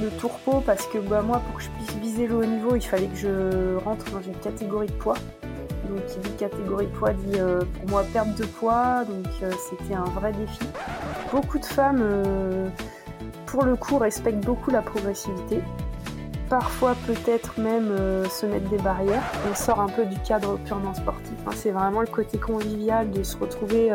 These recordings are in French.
le tourpeau parce que bah, moi, pour que je puisse viser le haut niveau, il fallait que je rentre dans une catégorie de poids. Donc, qui dit catégorie de poids dit euh, pour moi perte de poids. Donc, euh, c'était un vrai défi. Beaucoup de femmes, euh, pour le coup, respectent beaucoup la progressivité. Parfois, peut-être même se mettre des barrières. On sort un peu du cadre purement sportif. hein. C'est vraiment le côté convivial de se retrouver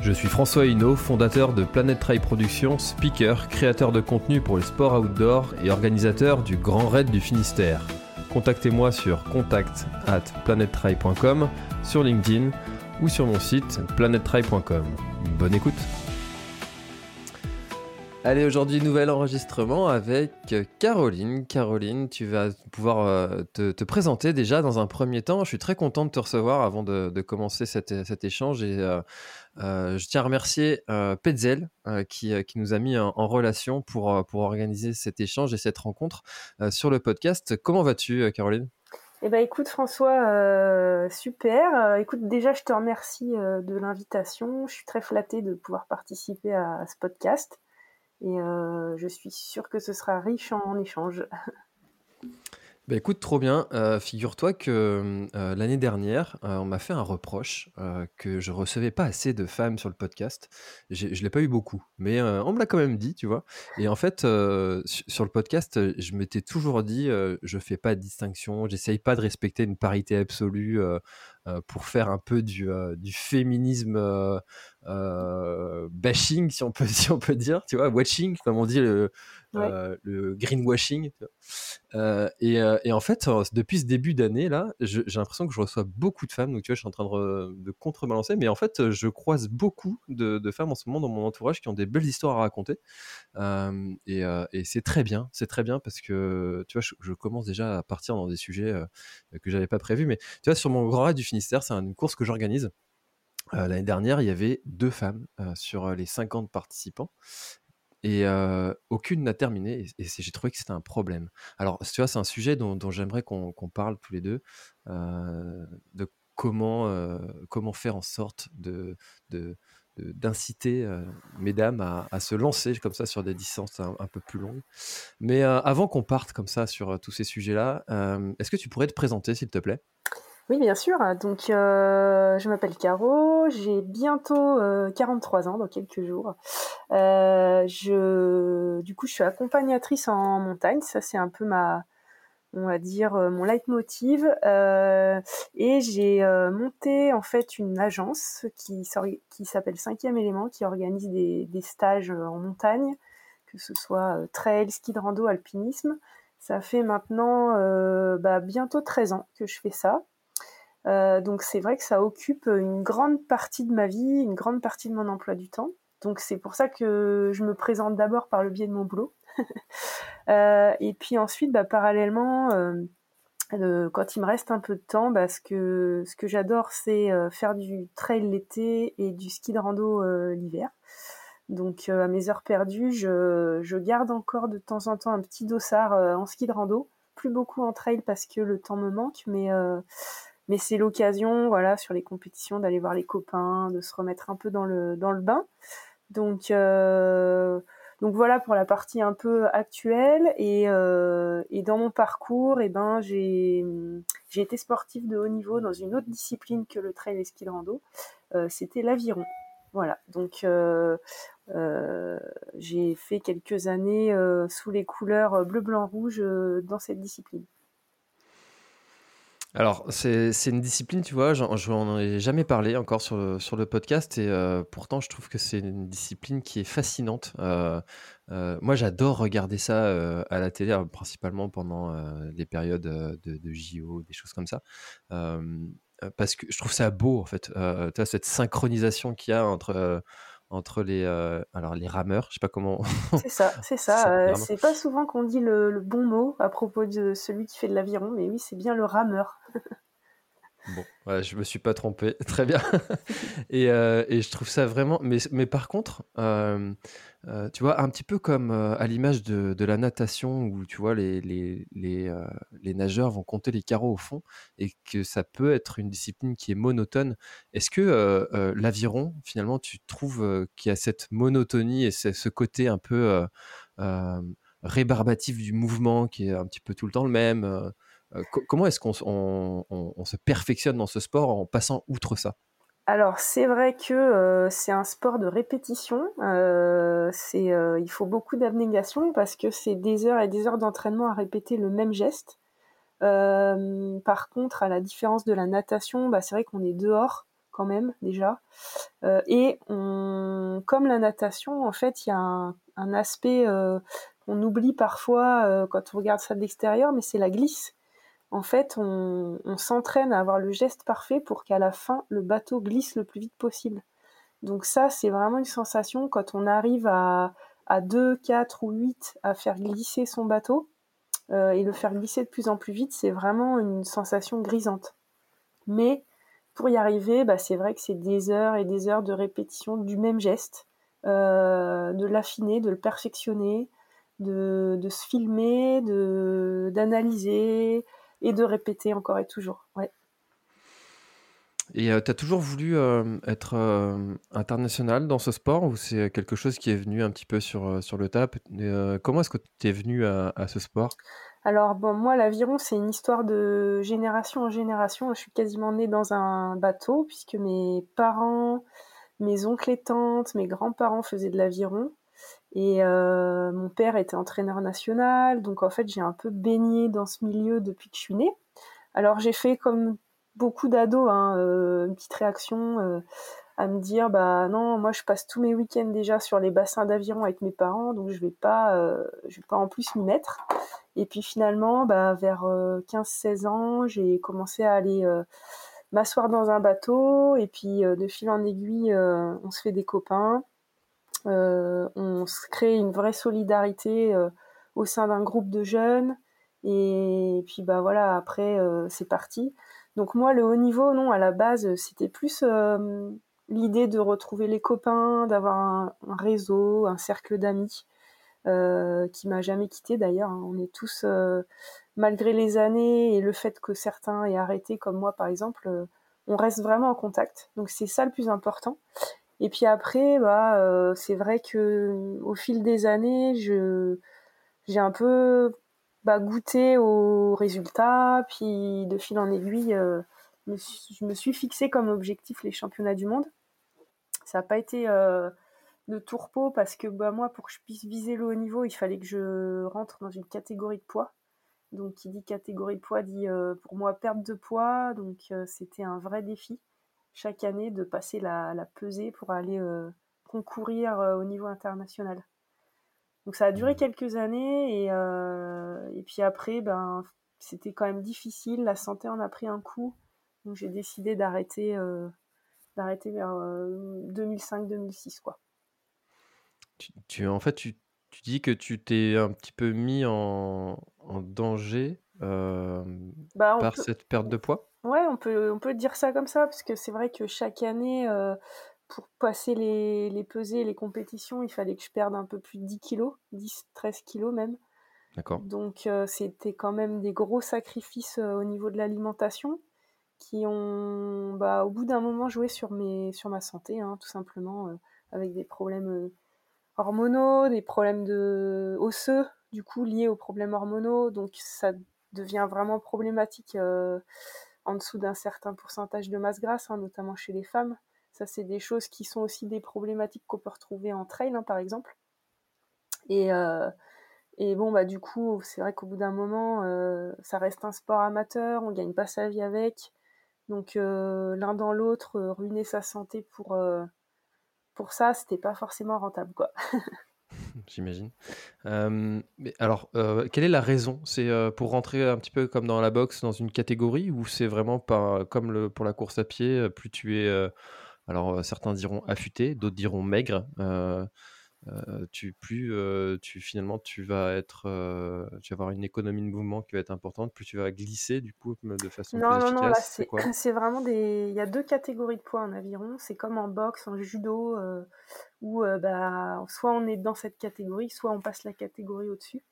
Je suis François Hinault, fondateur de Planet Trail Productions, speaker, créateur de contenu pour les sports outdoor et organisateur du Grand Raid du Finistère. Contactez-moi sur contact at sur LinkedIn ou sur mon site planettrail.com. Bonne écoute Allez, aujourd'hui, nouvel enregistrement avec Caroline. Caroline, tu vas pouvoir euh, te, te présenter déjà dans un premier temps. Je suis très content de te recevoir avant de, commencer cet, échange et euh, euh, je tiens à remercier euh, Petzel euh, qui, euh, nous a mis en, relation pour, euh, organiser cet échange et cette rencontre euh, sur le podcast. Comment vas-tu, euh, Caroline? Eh ben écoute François, euh, super. Euh, écoute, déjà je te remercie euh, de l'invitation. Je suis très flattée de pouvoir participer à, à ce podcast. Et euh, je suis sûre que ce sera riche en, échanges. Bah écoute, trop bien. Euh, figure-toi que euh, l'année dernière, euh, on m'a fait un reproche que je recevais pas assez de femmes sur le podcast. J'ai- Je l'ai pas eu beaucoup, mais on me l'a quand même dit, tu vois. Et en fait, su- sur le podcast, je m'étais toujours dit, euh, je fais pas de distinction, j'essaye pas de respecter une parité absolue pour faire un peu du, féminisme bashing, si on peut, si on peut dire, tu vois, watching, comme on dit le, Euh, le greenwashing. Euh, et, euh, et en fait, depuis ce début d'année là, j'ai l'impression que je reçois beaucoup de femmes. Donc tu vois, je suis en train de, re- de contrebalancer, mais en fait, je croise beaucoup de, femmes en ce moment dans mon entourage qui ont des belles histoires à raconter. Et c'est très bien, c'est très bien parce que tu vois, je, commence déjà à partir dans des sujets que j'avais pas prévus. Mais tu vois, sur mon Grand Raid du Finistère, c'est une course que j'organise. L'année dernière, il y avait deux femmes sur les 50 participants et aucune n'a terminé. Et, j'ai trouvé que c'était un problème. Alors, tu vois, c'est un sujet dont, j'aimerais qu'on parle tous les deux, de comment, comment faire en sorte de, d'inciter mesdames à, à se lancer comme ça sur des distances un, peu plus longues. Mais avant qu'on parte comme ça sur tous ces sujets-là, est-ce que tu pourrais te présenter, s'il te plaît? Oui, bien sûr. Donc, euh, je m'appelle Caro, j'ai bientôt euh, 43 ans, dans quelques jours. Euh, je, du coup, je suis accompagnatrice en montagne. Ça, c'est un peu ma, on va dire, euh, mon leitmotiv. Euh, et j'ai euh, monté, en fait, une agence qui, s'appelle Cinquième élément, qui organise des, stages euh, en montagne, que ce soit euh, trail, ski de rando, alpinisme. Ça fait maintenant euh, bah, bientôt 13 ans que je fais ça. Euh, donc c'est vrai que ça occupe une grande partie de ma vie, une grande partie de mon emploi du temps. Donc c'est pour ça que je me présente d'abord par le biais de mon boulot. Euh, et puis ensuite, bah, parallèlement, euh, quand il me reste un peu de temps, bah, ce que, ce que j'adore, c'est faire du trail l'été et du ski de rando l'hiver. Donc à mes heures perdues, je, je garde encore de temps en temps un petit dossard en ski de rando. Plus beaucoup en trail parce que le temps me manque, mais mais c'est l'occasion, voilà, sur les compétitions, d'aller voir les copains, de se remettre un peu dans le, dans le bain. Donc, euh, Donc voilà pour la partie un peu actuelle. Et, et dans mon parcours, eh ben, j'ai été sportive de haut niveau dans une autre discipline que le trail et ski de rando. C'était l'aviron. Voilà, donc j'ai fait quelques années sous les couleurs bleu, blanc, rouge dans cette discipline. Alors, c'est une discipline, tu vois, j'en ai jamais parlé encore sur le, sur le podcast et euh, pourtant je trouve que c'est une discipline qui est fascinante. Euh, euh, moi, j'adore regarder ça à la télé, principalement pendant les périodes de, de JO, des choses comme ça. parce que je trouve ça beau, en fait. tu as cette synchronisation qu'il y a entre entre les, euh, alors les rameurs, je sais pas comment. c'est ça, c'est ça. Euh, c'est pas souvent qu'on dit le, bon mot à propos de celui qui fait de l'aviron, mais oui, c'est bien le rameur. Bon, ouais, je me suis pas trompé, très bien. et, euh, et, je trouve ça vraiment. Mais, par contre, euh, euh, tu vois, un petit peu comme à l'image de, la natation où tu vois les, les, nageurs vont compter les carreaux au fond et que ça peut être une discipline qui est monotone. Est-ce que l'aviron, finalement, tu trouves qu'il y a cette monotonie et ce côté un peu rébarbatif du mouvement qui est un petit peu tout le temps le même euh, comment est-ce qu'on se perfectionne dans ce sport en passant outre ça? Alors c'est vrai que euh, c'est un sport de répétition. Euh, il faut beaucoup d'abnégation parce que c'est des heures et des heures d'entraînement à répéter le même geste. par contre, à la différence de la natation, bah, c'est vrai qu'on est dehors quand même déjà. et comme la natation, en fait, il y a un, un aspect qu'on oublie parfois quand on regarde ça de l'extérieur, mais c'est la glisse en fait, on, s'entraîne à avoir le geste parfait pour qu'à la fin, le bateau glisse le plus vite possible. Donc ça, c'est vraiment une sensation quand on arrive à, à 2, 4 ou 8 à faire glisser son bateau euh, et le faire glisser de plus en plus vite, c'est vraiment une sensation grisante. Mais pour y arriver, bah, c'est vrai que c'est des heures et des heures de répétition du même geste, euh, de l'affiner, de le perfectionner, de, se filmer, d'analyser, et de répéter encore et toujours. Ouais. Et euh, tu as toujours voulu euh, être euh, international dans ce sport ou c'est quelque chose qui est venu un petit peu sur, sur le tap? Comment est-ce que tu es venu à, ce sport? Alors, bon, moi, l'aviron, c'est une histoire de génération en génération. Je suis quasiment née dans un bateau puisque mes parents, mes oncles et tantes, mes grands-parents faisaient de l'aviron. Et euh, mon père était entraîneur national, donc en fait j'ai un peu baigné dans ce milieu depuis que je suis née. Alors j'ai fait comme beaucoup d'ados, hein, euh, une petite réaction euh, à me dire bah non, moi je passe tous mes week-ends déjà sur les bassins d'aviron avec mes parents, donc je vais pas, je vais pas en plus m'y mettre. Et puis finalement, bah, vers 15-16 ans, j'ai commencé à aller m'asseoir dans un bateau, et puis de fil en aiguille, on se fait des copains. Euh, on se crée une vraie solidarité euh, au sein d'un groupe de jeunes. Et puis bah voilà, après euh, c'est parti. Donc moi le haut niveau, non, à la base c'était plus l'idée de retrouver les copains, d'avoir un, réseau, un cercle d'amis qui m'a jamais quitté d'ailleurs. Hein. On est tous, malgré les années et le fait que certains aient arrêté comme moi par exemple, on reste vraiment en contact. Donc c'est ça le plus important. Et puis après, bah, euh, c'est vrai que au fil des années, je j'ai un peu bah, goûté aux résultats, puis de fil en aiguille, euh, je me suis fixé comme objectif les championnats du monde. Ça n'a pas été euh, de tourpeau parce que bah, moi, pour que je puisse viser le haut niveau, il fallait que je rentre dans une catégorie de poids. Donc, qui dit catégorie de poids dit pour moi perte de poids. Donc, c'était un vrai défi chaque année de passer la, pesée pour aller euh, concourir euh, au niveau international. Donc ça a duré mmh. quelques années et, euh, et puis après, ben, c'était quand même difficile, la santé en a pris un coup, donc j'ai décidé d'arrêter d'arrêter vers 2005-2006 quoi. Tu, en fait, tu, tu, dis que tu t'es un petit peu mis en, en danger bah, par cette perte de poids? Ouais, on peut, on peut dire ça comme ça, parce que c'est vrai que chaque année, euh, pour passer les, les pesées, les compétitions, il fallait que je perde un peu plus de 10 kilos, 10, 13 kilos même. D'accord. Donc euh, c'était quand même des gros sacrifices euh, au niveau de l'alimentation qui ont, bah, au bout d'un moment, joué sur, mes, sur ma santé, hein, tout simplement, avec des problèmes hormonaux, des problèmes de osseux, du coup liés aux problèmes hormonaux. Donc ça devient vraiment problématique dessous d'un certain pourcentage de masse grasse, hein, notamment chez les femmes. Ça, c'est des choses qui sont aussi des problématiques qu'on peut retrouver en trail, hein, par exemple. Et, et bon, bah du coup, c'est vrai qu'au bout d'un moment, ça reste un sport amateur, on gagne pas sa vie avec. Donc l'un dans l'autre, ruiner sa santé pour, pour ça, c'était pas forcément rentable, quoi. J'imagine. mais alors, quelle est la raison? C'est pour rentrer un petit peu comme dans la boxe, dans une catégorie, ou c'est vraiment pas comme pour la course à pied, plus tu es, alors certains diront affûté, d'autres diront maigre, tu plus tu finalement tu vas être tu vas avoir une économie de mouvement qui va être importante plus tu vas glisser du coup de façon non, plus non, non, c'est c'est vraiment des il y a deux catégories de poids en aviron. C'est comme en boxe en judo où bah soit on est dans cette catégorie soit on passe la catégorie au-dessus.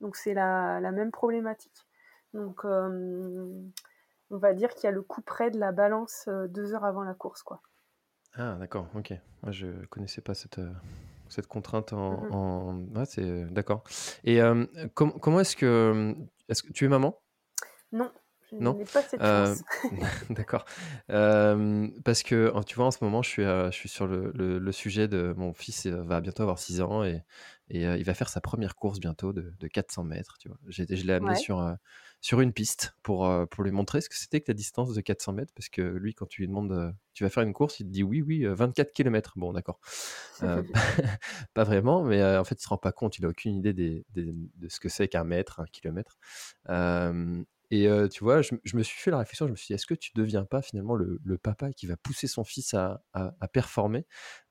Donc c'est la, la même problématique. Donc on va dire qu'il y a le coup près de la balance deux heures avant la course quoi. Ah d'accord ok. Moi je connaissais pas cette cette contrainte en. Mmh c'est d'accord. Et comment est-ce que. Est-ce que tu es maman? Non. Je non? pas cette chance. D'accord. parce que tu vois, en ce moment, je suis, je suis sur le, le, sujet de mon fils va bientôt avoir 6 ans et, et il va faire sa première course bientôt de, de 400 mètres. Tu vois. je l'ai amené sur, sur une piste pour, euh, pour lui montrer ce que c'était que la distance de 400 mètres, parce que lui, quand tu lui demandes, euh, tu vas faire une course, il te dit oui, oui, 24 euh, km. Bon, d'accord. pas vraiment, mais en fait, il se rend pas compte, il a aucune idée des, de ce que c'est qu'un mètre, un kilomètre. et tu vois, je, me suis fait la réflexion, je me suis dit, est-ce que tu deviens pas finalement le, papa qui va pousser son fils à, à, performer?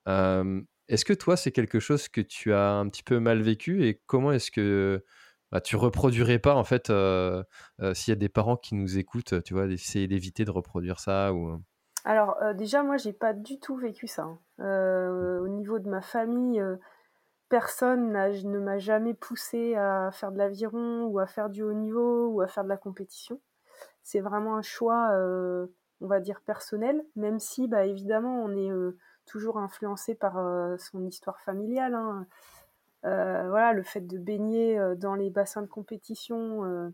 Est-ce que toi, c'est quelque chose que tu as un petit peu mal vécu et comment est-ce que bah, tu reproduirais pas en fait euh, euh, s'il y a des parents qui nous écoutent, tu vois, d'essayer d'éviter de reproduire ça ou. Euh? Alors déjà moi j'ai pas du tout vécu ça. Hein. au niveau de ma famille, personne ne m'a jamais poussé à faire de l'aviron ou à faire du haut niveau ou à faire de la compétition. C'est vraiment un choix, on va dire personnel, même si bah évidemment on est toujours influencé par son histoire familiale. Hein. Euh, voilà, le fait de baigner euh, dans les bassins de compétition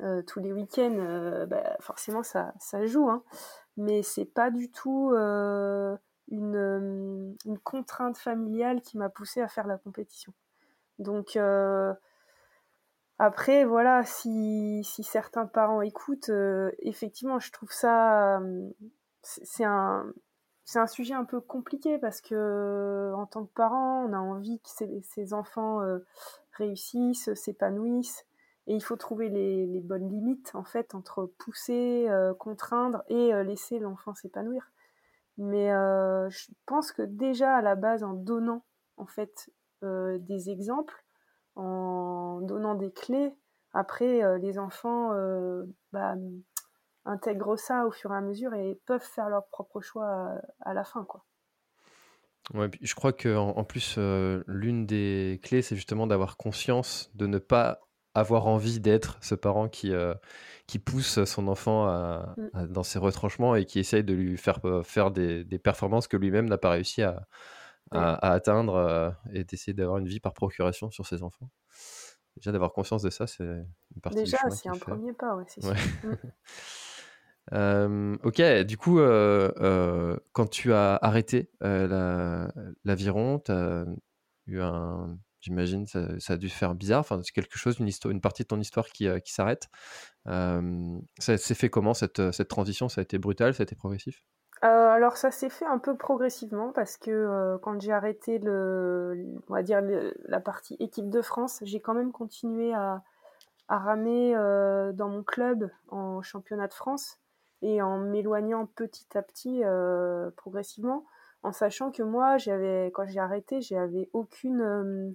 euh, tous les week-ends, bah, forcément ça, ça joue, hein. mais c'est pas du tout une, contrainte familiale qui m'a poussé à faire la compétition. Donc après, voilà, si, si, certains parents écoutent, effectivement, je trouve ça, c'est un, c'est un sujet un peu compliqué parce que en tant que parent, on a envie que ses, enfants euh, réussissent, s'épanouissent, et il faut trouver les, bonnes limites en fait entre pousser, euh, contraindre et euh, laisser l'enfant s'épanouir. Mais je pense que déjà à la base, en donnant en fait des exemples, en donnant des clés, après les enfants bah, intègrent ça au fur et à mesure et peuvent faire leur propre choix à, la fin, quoi. Ouais, je crois que en, plus, euh, l'une des clés, c'est justement d'avoir conscience de ne pas avoir envie d'être ce parent qui, euh, qui pousse son enfant mm. dans ses retranchements et qui essaye de lui faire euh, faire des, performances que lui-même n'a pas réussi à, à, atteindre et d'essayer d'avoir une vie par procuration sur ses enfants. Déjà, d'avoir conscience de ça, c'est une partie Déjà, c'est un premier pas, ouais, c'est sûr. Mm. Euh, ok, du coup, euh, euh, quand tu as arrêté l'aviron, as eu un. J'imagine, ça, ça, a dû faire bizarre. Enfin, c'est quelque chose, une, partie de ton histoire qui, s'arrête. ça s'est fait comment cette, transition? Ça a été brutal Ça a été progressif? Alors ça s'est fait un peu progressivement parce que quand j'ai arrêté le, on va dire la partie équipe de France, j'ai quand même continué à ramer dans mon club en championnat de France et en m'éloignant petit à petit euh, progressivement, en sachant que moi, j'avais, quand j'ai arrêté, j'avais aucune euh,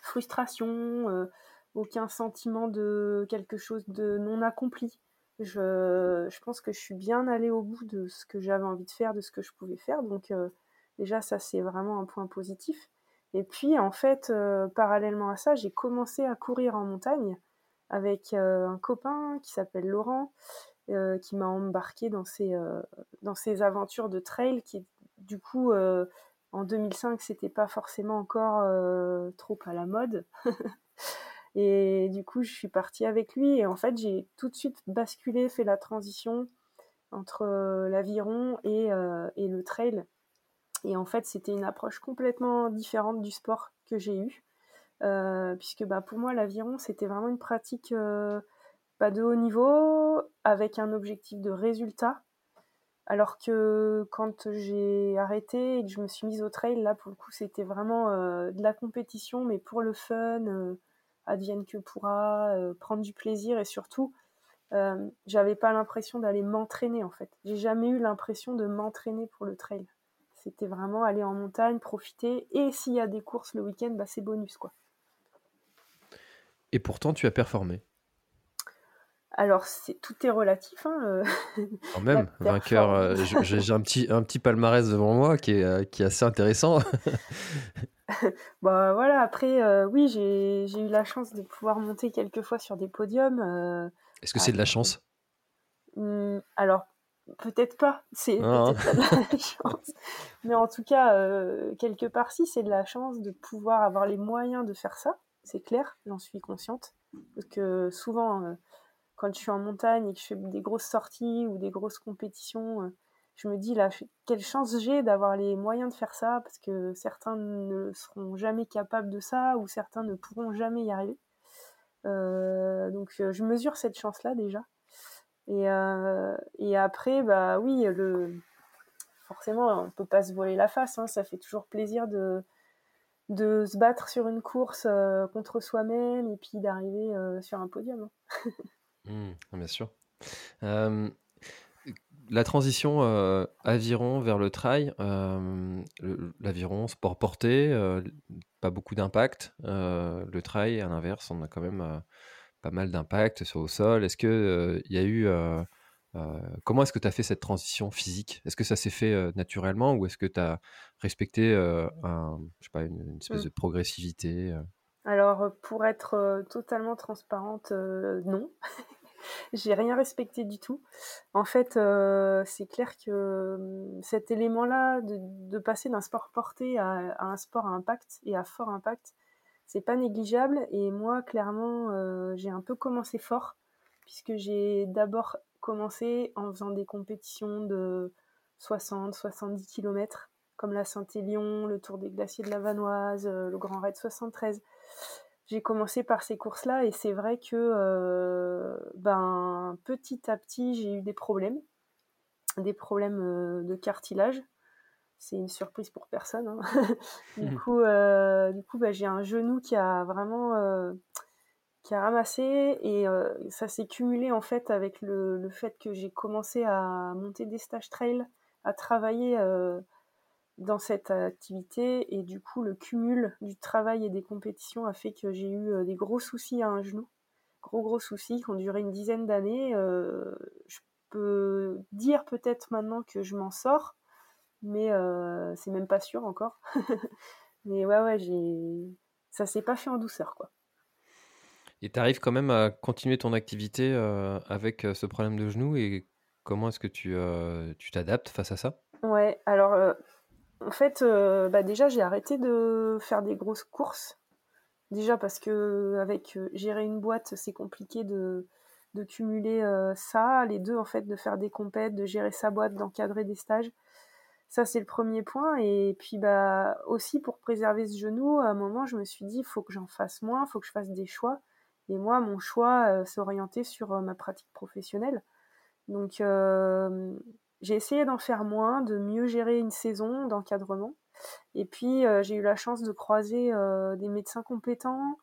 frustration, euh, aucun sentiment de quelque chose de non accompli. Je, je, pense que je suis bien allée au bout de ce que j'avais envie de faire, de ce que je pouvais faire. Donc déjà, ça c'est vraiment un point positif. Et puis en fait, parallèlement à ça, j'ai commencé à courir en montagne avec un copain qui s'appelle Laurent euh, qui m'a embarqué dans ces, euh, dans ces aventures de trail qui, du coup, euh, en 2005, c'était pas forcément encore trop à la mode. et du coup, je suis partie avec lui. Et en fait, j'ai tout de suite basculé, fait la transition entre l'aviron et, et le trail. Et en fait, c'était une approche complètement différente du sport que j'ai eu. puisque bah, pour moi, l'aviron, c'était vraiment une pratique pas de haut niveau, avec un objectif de résultat. Alors que quand j'ai arrêté et que je me suis mise au trail, là pour le coup c'était vraiment euh, de la compétition, mais pour le fun, euh, advienne que pourra, euh, prendre du plaisir et surtout j'avais pas l'impression d'aller m'entraîner en fait. J'ai jamais eu l'impression de m'entraîner pour le trail. C'était vraiment aller en montagne, profiter et s'il y a des courses le week-end, bah, c'est bonus quoi. Et pourtant tu as performé. Alors, c'est tout est relatif. Hein, euh, Quand même, vainqueur. Euh, j'ai un petit, un petit palmarès devant moi qui est, euh, qui est assez intéressant. bah voilà, après, oui, j'ai eu la chance de pouvoir monter quelques fois sur des podiums. Est-ce que c'est de la chance? Mmh, Alors, peut-être pas. C'est ah. peut-être pas de la chance. Mais en tout cas, quelque part, si, c'est de la chance de pouvoir avoir les moyens de faire ça. C'est clair, j'en suis consciente. Parce que souvent quand je suis en montagne et que je fais des grosses sorties ou des grosses compétitions, euh, je me dis là, quelle chance j'ai d'avoir les moyens de faire ça, parce que certains ne seront jamais capables de ça, ou certains ne pourront jamais y arriver. Euh, donc euh, je mesure cette chance-là déjà. Et, après, bah oui, forcément, on peut pas se voiler la face, hein, ça fait toujours plaisir de, de se battre sur une course contre soi-même et puis d'arriver sur un podium. Hein. Mmh, bien sûr. la transition aviron vers le trail, l'aviron, sport porté, pas beaucoup d'impact. le trail, à l'inverse, on a quand même pas mal d'impact sur le sol. Est-ce que il y a eu comment est-ce que tu as fait cette transition physique? Est-ce que ça s'est fait naturellement ou est-ce que tu as respecté un, je sais pas, une, espèce mmh. de progressivité alors, pour être totalement transparente, non. J'ai rien respecté du tout. En fait, euh, c'est clair que hum, cet élément-là de, passer d'un sport porté à, un sport à impact et à fort impact, c'est pas négligeable. Et moi, clairement, euh, j'ai un peu commencé fort puisque j'ai d'abord commencé en faisant des compétitions de 60-70 km comme la Saint-Élion, le Tour des Glaciers de la Vanoise, euh, le Grand Raid 73 j'ai commencé par ces courses-là et c'est vrai que euh, ben, petit à petit, j'ai eu des problèmes, des problèmes euh, de cartilage. C'est une surprise pour personne. Hein. du, mmh. coup, euh, du coup, ben, j'ai un genou qui a vraiment qui a ramassé et ça s'est cumulé en fait avec le, le fait que j'ai commencé à monter des stages trail, à travailler dans cette activité et du coup le cumul du travail et des compétitions a fait que j'ai eu euh, des gros soucis à un genou, gros gros soucis qui ont duré une dizaine d'années. Euh, je peux dire peut-être maintenant que je m'en sors, mais euh, c'est même pas sûr encore. mais ouais ouais j'ai ça s'est pas fait en douceur quoi. Et tu arrives quand même à continuer ton activité avec ce problème de genou et comment est-ce que tu tu t'adaptes face à ça? Ouais, alors en fait, euh, bah déjà, j'ai arrêté de faire des grosses courses. Déjà parce que avec euh, gérer une boîte, c'est compliqué de, cumuler euh, ça, les deux en fait, de faire des compètes, de gérer sa boîte, d'encadrer des stages. Ça, c'est le premier point. Et puis, bah, aussi pour préserver ce genou, à un moment, je me suis dit, il faut que j'en fasse moins, il faut que je fasse des choix. Et moi, mon choix, orienté sur ma pratique professionnelle. Donc, j'ai essayé d'en faire moins, de mieux gérer une saison d'encadrement. Et puis euh, j'ai eu la chance de croiser euh, des médecins compétents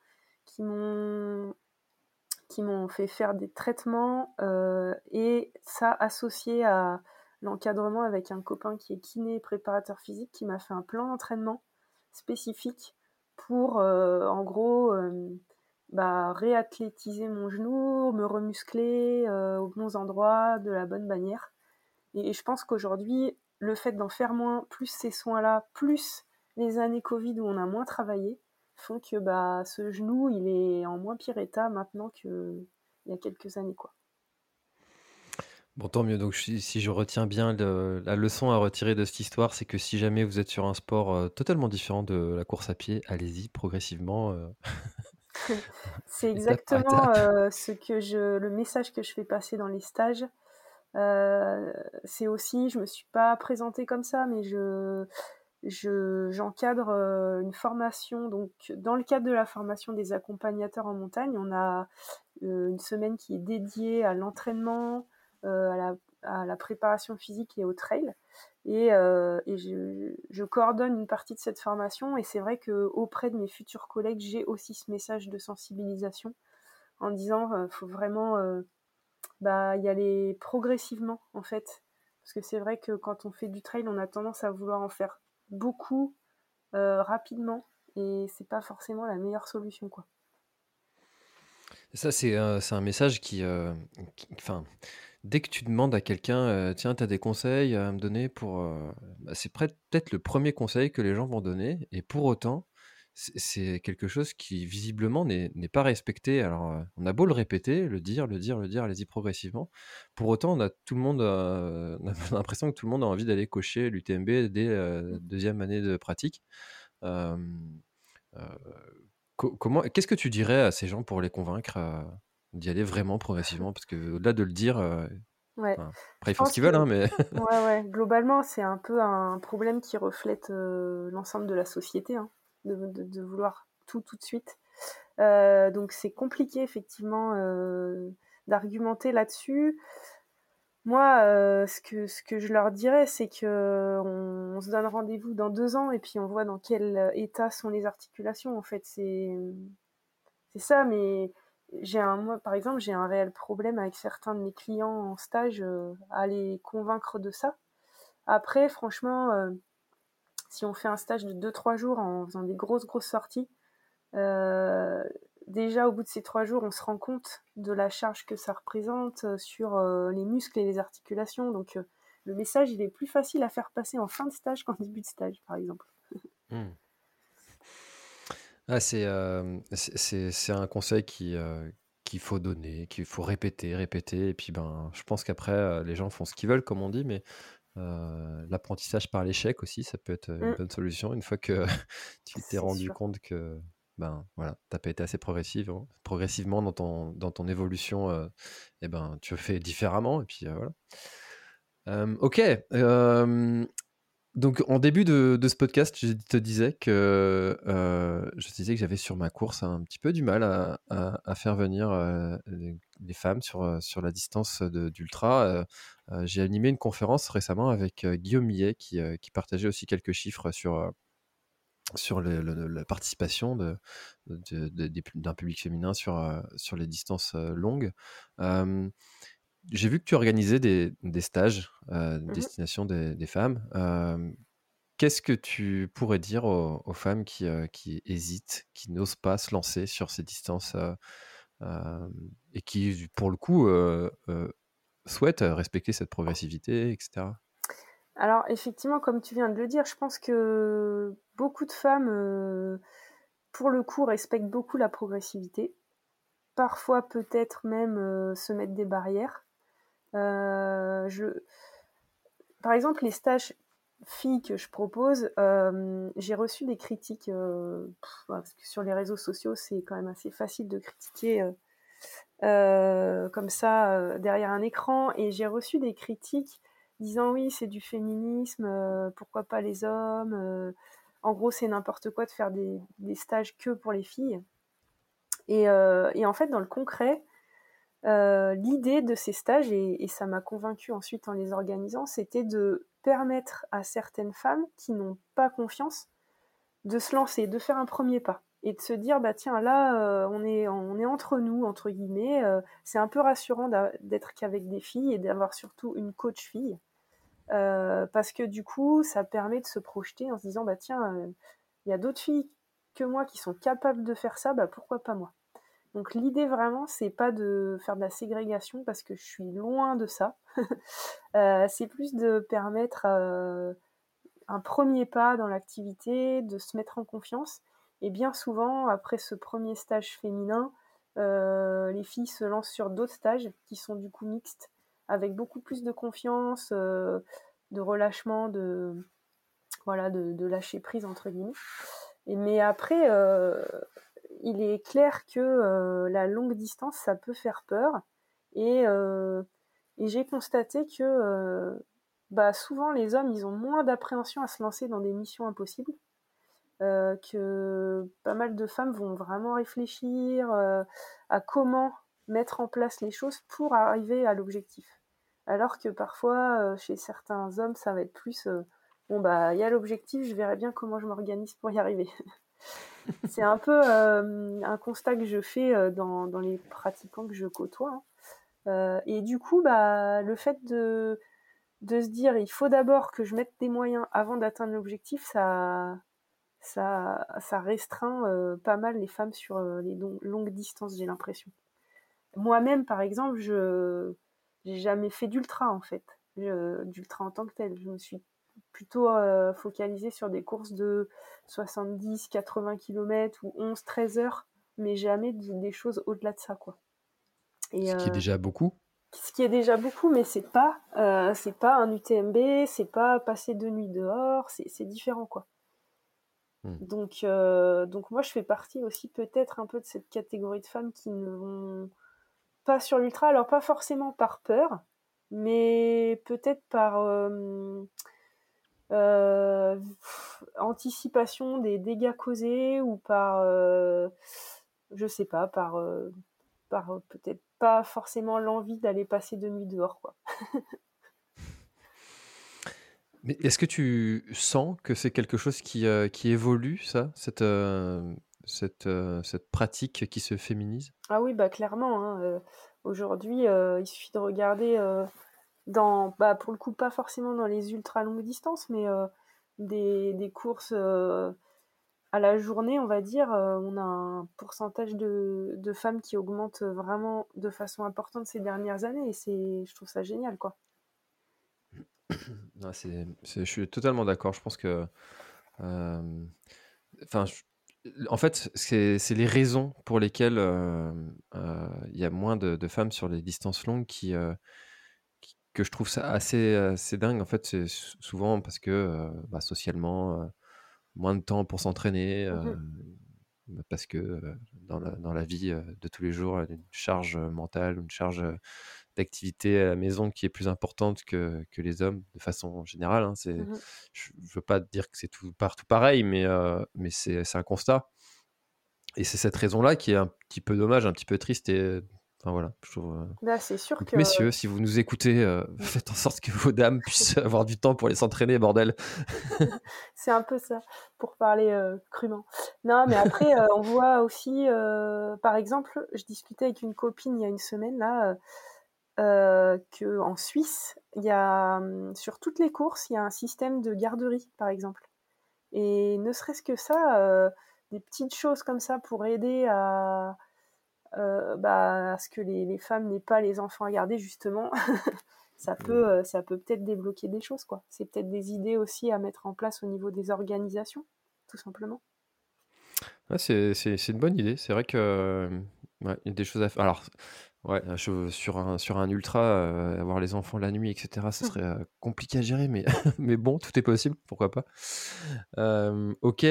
qui m'ont qui m'ont fait faire des traitements euh, et ça associé à l'encadrement avec un copain qui est kiné et préparateur physique qui m'a fait un plan d'entraînement spécifique pour en gros bah, réathlétiser mon genou, me remuscler aux bons endroits, de la bonne manière. Et je pense qu'aujourd'hui, le fait d'en faire moins, plus ces soins-là, plus les années Covid où on a moins travaillé, font que bah, ce genou, il est en moins pire état maintenant qu'il y a quelques années. quoi. Bon, tant mieux. Donc, si, je retiens bien la leçon à retirer de cette histoire, c'est que si jamais vous êtes sur un sport euh, totalement différent de la course à pied, allez-y progressivement. euh, C'est exactement euh, ce que je, le message que je fais passer dans les stages. Euh, c'est aussi, je me suis pas présentée comme ça, mais je, je, j'encadre euh, une formation. Donc, dans le cadre de la formation des accompagnateurs en montagne, on a euh, une semaine qui est dédiée à l'entraînement, à, la, préparation physique et au trail. Et, je, coordonne une partie de cette formation. Et c'est vrai que auprès de mes futurs collègues, j'ai aussi ce message de sensibilisation en disant, euh, faut vraiment bah, y aller progressivement en fait. Parce que c'est vrai que quand on fait du trail, on a tendance à vouloir en faire beaucoup euh, rapidement et c'est pas forcément la meilleure solution quoi. Ça, c'est un message qui, euh, qui- Enfin, dès que tu demandes à quelqu'un, euh, tiens, tu des conseils à me donner pour. bah, c'est peut-être le premier conseil que les gens vont donner. Et pour autant, c'est quelque chose qui, visiblement, n'est pas respecté. Alors, euh, on a beau le répéter, le dire, le dire, le dire, allez-y progressivement. Pour autant, on a tout le monde. euh, on a l'impression que tout le monde a envie d'aller cocher l'UTMB dès la deuxième année de pratique. Euh, euh, Co- comment, qu'est-ce que tu dirais à ces gens pour les convaincre euh, d'y aller vraiment progressivement? Parce que au-delà de le dire, euh, Ouais, enfin, après ils font ce qu'ils veulent, hein, mais ouais ouais, globalement c'est un peu un problème qui reflète euh, l'ensemble de la société, hein, de, vouloir tout tout de suite. Euh, donc c'est compliqué effectivement euh, d'argumenter là-dessus. Moi, euh, ce que ce que je leur dirais, c'est que on, se donne rendez-vous dans deux ans et puis on voit dans quel état sont les articulations. En fait, c'est c'est ça. Mais j'ai un moi, par exemple, j'ai un réel problème avec certains de mes clients en stage à les convaincre de ça. Après, franchement, si on fait un stage de deux trois jours en faisant des grosses grosses sorties, euh, déjà, au bout de ces trois jours, on se rend compte de la charge que ça représente euh, sur euh, les muscles et les articulations. Donc, le message, il est plus facile à faire passer en fin de stage qu'en début de stage, par exemple. Hmm. Ah, c'est c'est un conseil qui qu'il faut donner, qu'il faut répéter, répéter. Et puis ben, je pense qu'après les gens font ce qu'ils veulent, comme on dit, mais euh, l'apprentissage par l'échec aussi, ça peut être une Mm, bonne solution. Une fois que tu t'es rendu sûr. compte que ben voilà, t'as pas été assez progressif, hein, progressivement dans ton dans ton évolution, euh, et ben tu fais différemment. Et puis euh, voilà. Euh, ok. euh, donc en début de, de ce podcast, je te disais que euh, je te disais que j'avais sur ma course un petit peu du mal à, à- à faire venir euh, les, femmes sur, sur la distance d'ultra. J'ai animé une conférence récemment avec Guillaume Millet qui, qui partageait aussi quelques chiffres sur, sur le- le- la participation de, de- de- d'un public féminin sur, sur les distances longues. Euh, j'ai vu que tu organisais des, des stages euh, destination des, des femmes. Euh, Qu'est-ce que tu pourrais dire aux, aux femmes qui, qui hésitent, qui n'osent pas se lancer sur ces distances et qui, pour le coup, euh, euh, souhaitent respecter cette progressivité, etc. Alors, effectivement, comme tu viens de le dire, je pense que beaucoup de femmes, euh, pour le coup, respectent beaucoup la progressivité. Parfois, peut-être même euh, se mettre des barrières. Euh, je... Par exemple, les stages filles que je propose, j'ai reçu des critiques, parce que sur les réseaux sociaux, c'est quand même assez facile de critiquer comme ça derrière un écran, et j'ai reçu des critiques disant oui, c'est du féminisme, pourquoi pas les hommes, en gros, c'est n'importe quoi de faire des, stages que pour les filles. Et, en fait, dans le concret, l'idée de ces stages, et, et ça m'a convaincu ensuite en les organisant, c'était de permettre à certaines femmes qui n'ont pas confiance de se lancer, de faire un premier pas et de se dire bah tiens là euh, on est on est entre nous entre guillemets euh, c'est un peu rassurant d'être qu'avec des filles et d'avoir surtout une coach fille. Euh, parce que du coup ça permet de se projeter en se disant bah tiens il y a d'autres filles que moi qui sont capables de faire ça bah pourquoi pas moi? Donc l'idée vraiment, c'est pas de faire de la ségrégation parce que je suis loin de ça. euh, c'est plus de permettre euh, un premier pas dans l'activité, de se mettre en confiance. Et bien souvent, après ce premier stage féminin, euh, les filles se lancent sur d'autres stages qui sont du coup mixtes avec beaucoup plus de confiance, de relâchement, de voilà, de, lâcher prise entre guillemets. Et, mais après, il est clair que la longue distance, ça peut faire peur. Et, et j'ai constaté que bah, souvent les hommes, ils ont moins d'appréhension à se lancer dans des missions impossibles. Euh, que pas mal de femmes vont vraiment réfléchir euh, à comment mettre en place les choses pour arriver à l'objectif. Alors que parfois, euh, chez certains hommes, ça va être plus bon bah il y a l'objectif, je verrai bien comment je m'organise pour y arriver. C'est un peu un constat que je fais dans, dans, les pratiquants que je côtoie. Hein. et du coup, bah, le fait de, de se dire il faut d'abord que je mette des moyens avant d'atteindre l'objectif, ça, restreint euh, pas mal les femmes sur euh, les longues distances, j'ai l'impression. Moi-même, par exemple, je n'ai jamais fait d'ultra en fait, d'ultra en tant que tel. Je me suis plutôt euh, focalisée sur des courses de 70, 80 km ou 11, 13 heures, mais jamais des choses au-delà de ça, quoi. Et, ce qui est déjà beaucoup. Ce qui est déjà beaucoup, mais c'est pas, c'est pas un UTMB, c'est pas passer deux nuits dehors, c'est différent, quoi. Hmm. Donc, euh, donc moi, je fais partie aussi peut-être un peu de cette catégorie de femmes qui ne vont pas sur l'ultra. Alors, pas forcément par peur, mais peut-être par euh, euh, anticipation des dégâts causés ou par, je sais pas, par, par peut-être pas forcément l'envie d'aller passer deux nuits dehors, quoi. Mais est-ce que tu sens que c'est quelque chose qui, euh, qui évolue, ça, cette, euh, cette, euh, cette pratique qui se féminise? Ah oui, bah clairement. Hein, aujourd'hui, il suffit de regarder dans, bah, pour le coup, pas forcément dans les ultra longues distances, mais des, des, courses à la journée, on va dire. on a un pourcentage de, de femmes qui augmente vraiment de façon importante ces dernières années, et c'est, je trouve ça génial, quoi. c'est, je suis totalement d'accord. Je pense que, euh, enfin, en fait, c'est, les raisons pour lesquelles euh, euh, il y a moins de, femmes sur les distances longues qui, que je trouve ça assez, assez dingue. En fait, c'est souvent parce que bah, socialement, moins de temps pour s'entraîner. Mmh parce que dans la, dans, la, vie de tous les jours, une charge mentale, une charge d'activité à la maison qui est plus importante que, que les hommes de façon générale. Hein, c'est, mmh Je ne veux pas dire que c'est tout partout pareil, mais, euh, mais c'est, un constat. Et c'est cette raison-là qui est un petit peu dommage, un petit peu triste et Enfin, voilà, je trouve, euh, Là, c'est sûr que... Messieurs, si vous nous écoutez, euh, faites en sorte que vos dames puissent avoir du temps pour les s'entraîner, bordel. c'est un peu ça, pour parler crûment. Non, mais après, on voit aussi, par exemple, je discutais avec une copine il y a une semaine, là, euh, qu'en Suisse, il y a, hum, sur toutes les courses, il y a un système de garderie, par exemple. Et ne serait-ce que ça, euh, des petites choses comme ça pour aider à, euh, bah, à ce que les, les femmes n'aient pas les enfants à garder, justement, ça peut, euh, ça peut peut-être débloquer des choses, quoi. C'est peut-être des idées aussi à mettre en place au niveau des organisations, tout simplement. c'est, c'est, une bonne idée. C'est vrai que ouais, il y a des choses à faire. Alors, Ouais, sur un sur un ultra, euh, avoir les enfants la nuit etc., ce mmh. serait, euh, compliqué à gérer, mais mais bon, tout est possible, pourquoi pas? OK,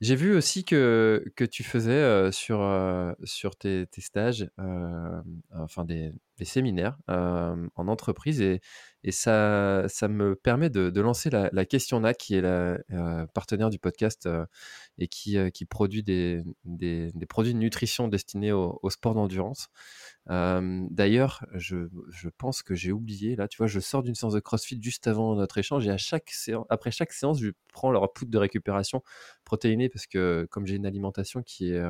j'ai vu aussi que que tu faisais, sur, sur tes tes stages, enfin des des séminaires, en entreprise et et ça ça me permet de lancer la la question NAC qui est la, partenaire du podcast, et qui, qui produit des des produits de nutrition destinés au au sport d'endurance. d'ailleurs, je, je, pense que j'ai oublié, là, tu vois, je sors d'une séance de CrossFit juste avant notre échange et à chaque séance, après chaque séance, je prends leur poudre de récupération protéinée parce que comme j'ai une alimentation qui est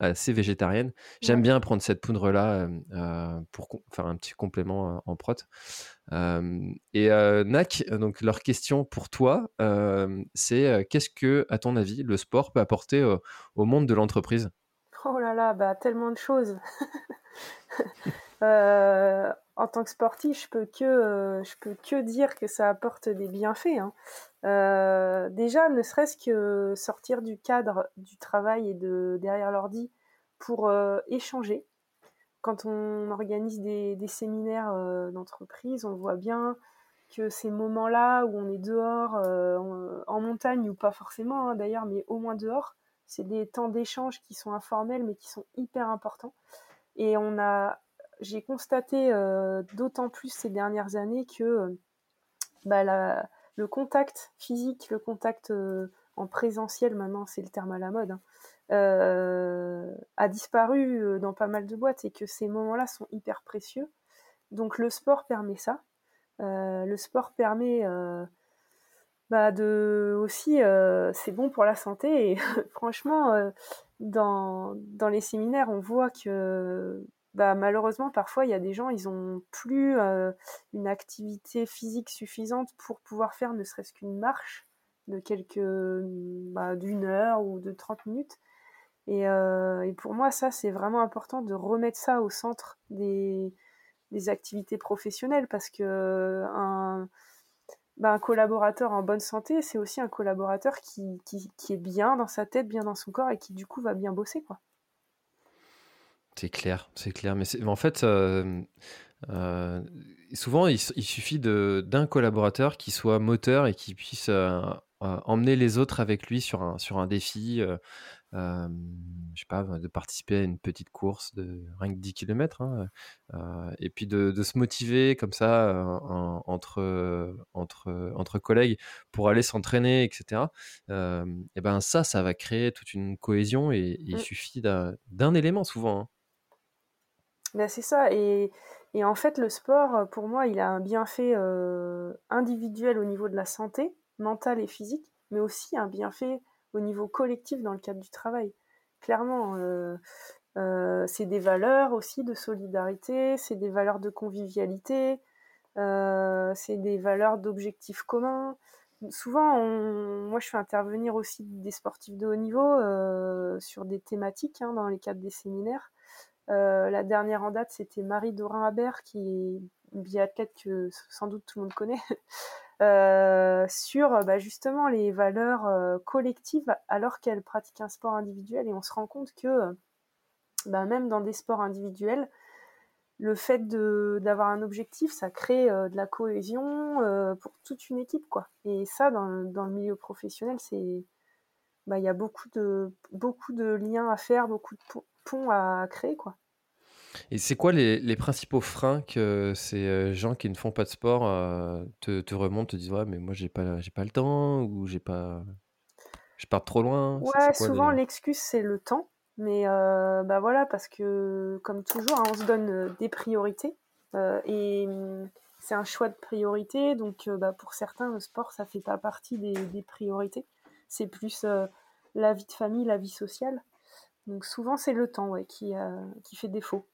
assez végétarienne, j'aime bien prendre cette poudre-là pour faire un petit complément en prot. et Nac, donc leur question pour toi, c'est qu'est-ce que, à ton avis, le sport peut apporter au monde de l'entreprise? Oh là là, bah tellement de choses. Euh, en tant que sportif, je peux que euh, je peux que dire que ça apporte des bienfaits. Hein. Euh, déjà, ne serait-ce que sortir du cadre du travail et de derrière l'ordi pour échanger. quand on organise des, séminaires d'entreprise, on voit bien que ces moments-là où on est dehors, en, montagne ou pas forcément hein, d'ailleurs, mais au moins dehors, c'est des temps d'échange qui sont informels mais qui sont hyper importants. Et on a, j'ai constaté d'autant plus ces dernières années que bah, le contact physique, le contact en présentiel maintenant, c'est le terme à la mode, hein, euh, a disparu euh, dans pas mal de boîtes et que ces moments-là sont hyper précieux. Donc le sport permet ça. Euh, le sport permet bah, de aussi, c'est bon pour la santé franchement, dans les séminaires, on voit que bah, malheureusement, parfois, il y a des gens, ils ont plus une activité physique suffisante pour pouvoir faire ne serait-ce qu'une marche de quelques, bah, d'une heure ou de 30 minutes. Euh, et, pour moi, ça, c'est vraiment important de remettre ça au centre des, activités professionnelles parce que bah, un collaborateur en bonne santé, c'est aussi un collaborateur qui, qui, est bien dans sa tête, bien dans son corps et qui du coup va bien bosser. quoi. C'est clair, c'est clair. Mais, en fait, euh, euh, souvent, il, suffit d'un collaborateur qui soit moteur et qui puisse emmener les autres avec lui sur un, sur un défi, je sais pas, de participer à une petite course de rien que 10 km, hein, et puis de, se motiver comme ça entre, entre, entre collègues pour aller s'entraîner, etc. et ben ça, ça va créer toute une cohésion et, il mmh. suffit d'un élément souvent. Hein. Ben, c'est ça, et, et, en fait le sport, pour moi, il a un bienfait individuel au niveau de la santé mentale et physique, mais aussi un bienfait au niveau collectif dans le cadre du travail. Clairement, euh, euh, c'est des valeurs aussi de solidarité, c'est des valeurs de convivialité, euh, c'est des valeurs d'objectifs communs. Souvent, moi, je fais intervenir aussi des sportifs de haut niveau sur des thématiques hein, dans les cadres des séminaires. La dernière en date, c'était Marie Dorin-Habert, qui est une biathlète que sans doute tout le monde connaît, Euh, sur bah, justement les valeurs euh, collectives alors qu'elle pratique un sport individuel et on se rend compte que bah, même dans des sports individuels, le fait d'avoir un objectif, ça crée euh, de la cohésion pour toute une équipe, quoi. Et ça, dans, dans le milieu professionnel, c'est, bah, il y a beaucoup de, beaucoup de liens à faire, beaucoup de ponts à créer, quoi. Et c'est quoi les, principaux freins que ces euh, gens qui ne font pas de sport euh, te, remontent, te disent ouais mais moi j'ai pas j'ai pas le temps ou j'ai pas je pars trop loin. Ouais, souvent l'excuse c'est le temps, mais euh, bah voilà parce que comme toujours hein, on se donne des priorités et mm, c'est un choix de priorité donc bah, pour certains le sport ça fait pas partie des, priorités, c'est plus la vie de famille, la vie sociale. Donc souvent c'est le temps qui, qui fait défaut.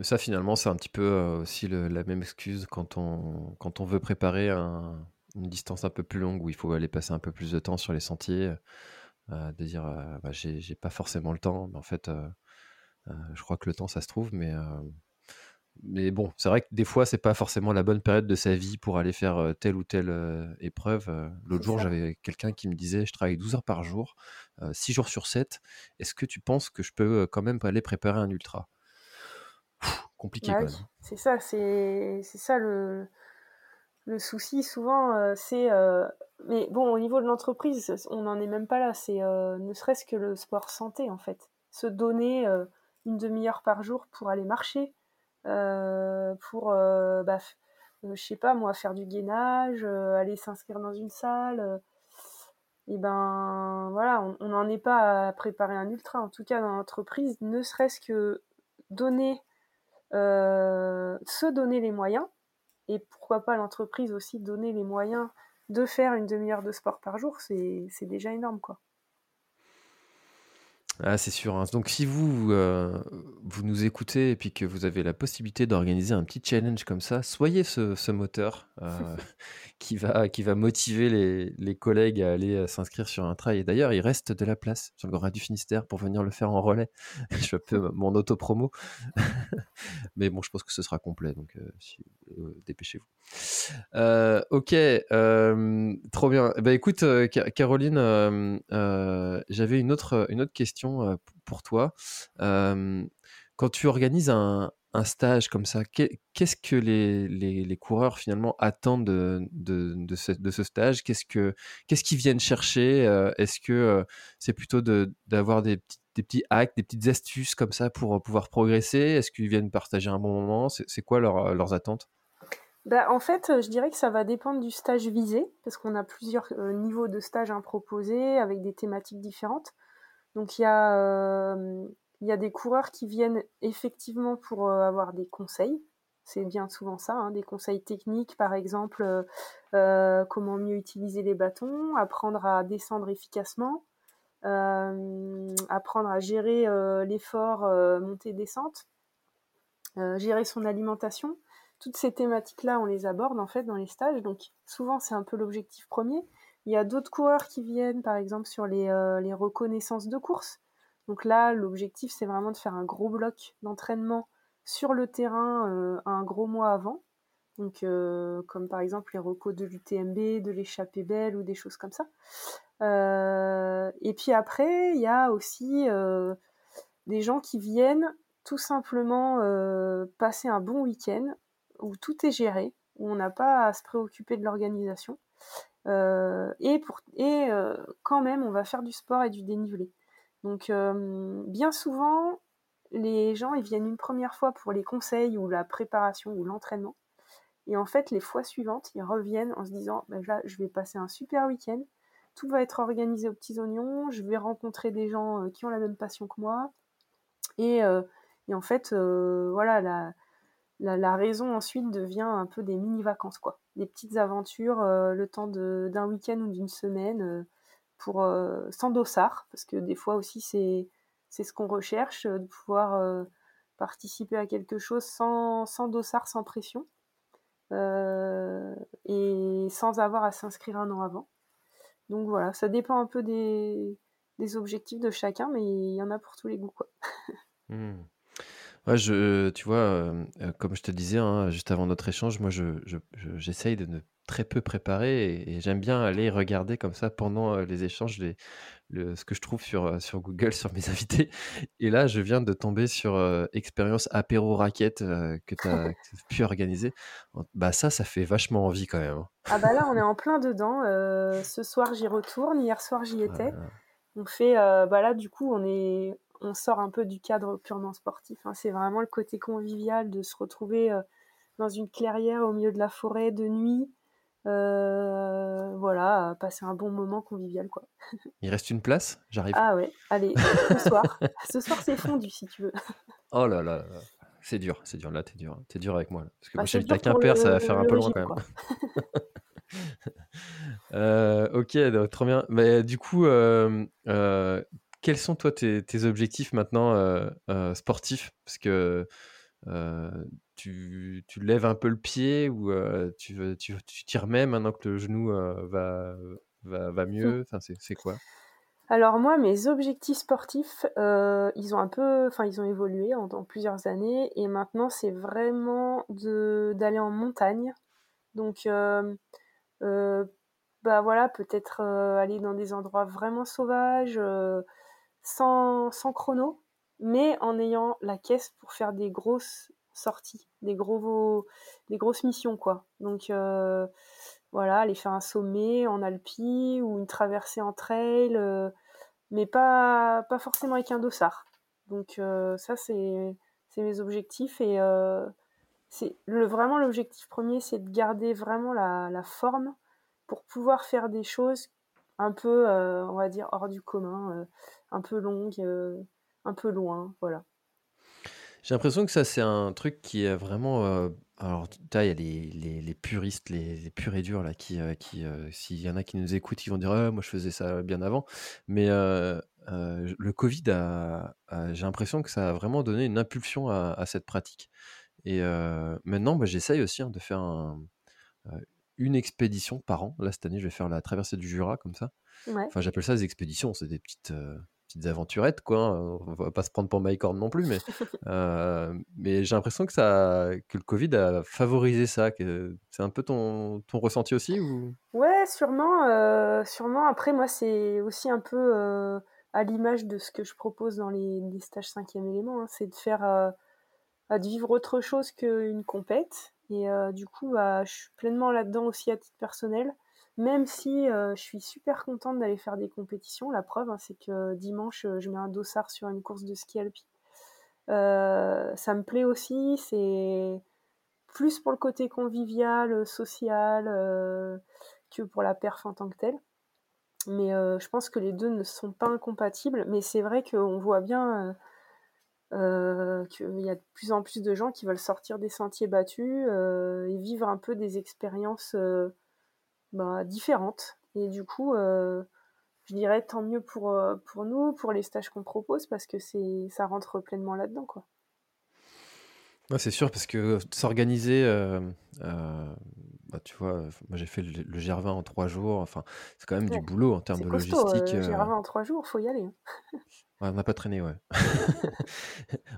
Mais ça, finalement, c'est un petit peu euh, aussi la même excuse quand on, quand on veut préparer une distance un peu plus longue où il faut aller passer un peu plus de temps sur les sentiers, euh, de dire euh, bah, j'ai pas forcément le temps. Mais en fait, je crois que le temps, ça se trouve, mais. Mais bon, c'est vrai que des fois, c'est pas forcément la bonne période de sa vie pour aller faire telle ou telle épreuve. L'autre jour, j'avais quelqu'un qui me disait Je travaille 12 heures par jour, 6 jours sur 7. Est-ce que tu penses que je peux quand même aller préparer un ultra? Compliqué. Bah c'est ça, c'est ça le, le souci souvent, euh, c'est euh, mais bon au niveau de l'entreprise, on n'en est même pas là. C'est euh, ne serait-ce que le sport santé en fait, se donner une demi-heure par jour pour aller marcher, pour bah, je sais pas moi faire du gainage, aller s'inscrire dans une salle. et ben voilà, on n'en est pas à préparer un ultra. En tout cas dans l'entreprise, ne serait-ce que donner euh, se donner les moyens, et pourquoi pas l'entreprise aussi donner les moyens de faire une demi-heure de sport par jour, c'est déjà énorme quoi. Ah, c'est sûr. Hein. Donc, si vous, euh, vous nous écoutez et puis que vous avez la possibilité d'organiser un petit challenge comme ça, soyez ce, moteur euh, qui, va, qui va motiver les, les collègues à aller euh, s'inscrire sur un trail. Et d'ailleurs, il reste de la place sur le Grand du Finistère pour venir le faire en relais. je fais un peu mon auto-promo. Mais bon, je pense que ce sera complet. Donc, dépêchez-vous. ok, trop bien. Bah, écoute, Caroline, j'avais une autre, une autre question pour toi. Quand tu organises un, stage comme ça, qu'est-ce que les, coureurs finalement attendent de, ce, stage? Qu'est-ce que qu'est-ce qu'ils viennent chercher Est-ce que c'est plutôt d'avoir des petits, hacks, des petites astuces comme ça pour pouvoir progresser? Est-ce qu'ils viennent partager un bon moment? C'est quoi leur, leurs attentes? Bah, en fait, je dirais que ça va dépendre du stage visé, parce qu'on a plusieurs niveaux de stage à proposer avec des thématiques différentes. Donc il y a des coureurs qui viennent effectivement pour avoir des conseils. C'est bien souvent ça, hein, des conseils techniques, par exemple, comment mieux utiliser les bâtons, apprendre à descendre efficacement, apprendre à gérer l'effort montée-descente, gérer son alimentation. Toutes ces thématiques-là, on les aborde en fait dans les stages. Donc souvent, c'est un peu l'objectif premier. Il y a d'autres coureurs qui viennent, par exemple, sur les, les reconnaissances de course. Donc là, l'objectif, c'est vraiment de faire un gros bloc d'entraînement sur le terrain euh, un gros mois avant. Donc, euh, comme par exemple les recos de l'UTMB, de l'échappée belle ou des choses comme ça. Euh, et puis après, il y a aussi des gens qui viennent tout simplement passer un bon week-end où tout est géré, où on n'a pas à se préoccuper de l'organisation. Et pour, et quand même, on va faire du sport et du dénivelé. Donc euh, bien souvent, les gens ils viennent une première fois pour les conseils ou la préparation ou l'entraînement. Et en fait, les fois suivantes, ils reviennent en se disant ben là, je vais passer un super week-end, tout va être organisé aux petits oignons, je vais rencontrer des gens euh, qui ont la même passion que moi. Et, euh, en fait, voilà, la, la, raison ensuite devient un peu des mini-vacances, quoi. Des petites aventures, le temps d'un week-end ou d'une semaine pour euh, sans dossard, parce que des fois aussi c'est ce qu'on recherche, euh, de pouvoir euh, participer à quelque chose sans, sans dossard, sans pression, et sans avoir à s'inscrire un an avant. Donc voilà, ça dépend un peu des, objectifs de chacun, mais il y en a pour tous les goûts. Mmh. Ouais, je, tu vois, comme je te disais hein, juste avant notre échange, moi, je, j'essaye de ne très peu préparer et, j'aime bien aller regarder comme ça pendant les échanges les, le, ce que je trouve sur, sur Google sur mes invités. Et là, je viens de tomber sur expérience apéro raquette que tu as pu organiser. Bah ça, ça fait vachement envie quand même. Hein. Ah bah là, on est en plein dedans. ce soir, j'y retourne. Hier soir, j'y étais. On fait, bah là, du coup, on est, on sort un peu du cadre purement sportif. Hein. C'est vraiment le côté convivial de se retrouver dans une clairière au milieu de la forêt de nuit, euh, voilà, passer un bon moment convivial, quoi. Il reste une place J'arrive. Ah ouais, allez, ce soir. ce soir, c'est fondu, si tu veux. oh là là, c'est dur, c'est dur, là, t'es dur. T'es dur avec moi, Parce que bah, moi, j'habite à Quimper, ça va faire un peu loin, quand même. euh, ok, trop bien. Mais du coup, euh, euh, quels sont, toi, tes, tes objectifs maintenant euh, sportifs? Parce que tu, tu, lèves un peu le pied ou tu, tu, tu t'y remets maintenant que le genou va, va, va, mieux? Enfin, c'est, quoi? Alors moi, mes objectifs sportifs, ils ont un peu, enfin ils ont évolué en, plusieurs années et maintenant c'est vraiment de, d'aller en montagne. Donc bah voilà, peut-être aller dans des endroits vraiment sauvages, sans, sans chrono, mais en ayant la caisse pour faire des grosses sorties, des gros des grosses missions quoi. Donc euh, voilà, aller faire un sommet en Alpi ou une traversée en trail, euh, mais pas pas forcément avec un dossard. Donc euh, ça c'est mes objectifs et c'est le vraiment l'objectif premier c'est de garder vraiment la, la, forme pour pouvoir faire des choses un peu on va dire hors du commun, un peu longues, un peu loin, voilà. J'ai l'impression que ça, c'est un truc qui est vraiment. Euh, alors, il y a les, les, puristes, les, les purs et durs, là, qui, euh, qui euh, s'il y en a qui nous écoutent, ils vont dire «Ah, Moi, je faisais ça bien avant. Mais le Covid, j'ai l'impression que ça a vraiment donné une impulsion à, à cette pratique. Et maintenant, bah, j'essaye aussi hein, de faire un, une expédition par an. Là, cette année, je vais faire la traversée du Jura, comme ça. Enfin, j'appelle ça des expéditions, c'est des petites petites aventurettes, quoi. Hein. On va pas se prendre pour Mike Horn non plus, mais, euh, mais j'ai l'impression que, ça, que le Covid a favorisé ça. Que c'est un peu ton, ton ressenti aussi ou? Ouais, sûrement. Euh, sûrement. Après, moi, c'est aussi un peu euh, à l'image de ce que je propose dans les, les stages cinquième élément, hein, c'est de faire, euh, de vivre autre chose qu'une compète. Et euh, du coup, bah, je suis pleinement là-dedans aussi à titre personnel. Même si euh, je suis super contente d'aller faire des compétitions, la preuve, hein, c'est que dimanche, je mets un dossard sur une course de ski alpi. ça me plaît aussi, c'est plus pour le côté convivial, social, que pour la perf en tant que telle. Mais euh, je pense que les deux ne sont pas incompatibles. Mais c'est vrai qu'on voit bien euh, euh, qu'il y a de plus en plus de gens qui veulent sortir des sentiers battus et vivre un peu des expériences bah, différentes. Et du coup, je dirais tant mieux pour, pour nous, pour les stages qu'on propose, parce que ça rentre pleinement là-dedans. quoi. c'est sûr, parce que s'organiser bah, tu vois, moi j'ai fait le, le en trois jours. Enfin, c'est quand même du boulot en termes de logistique. Euh, en trois jours, faut y aller. On n'a pas traîné, ouais.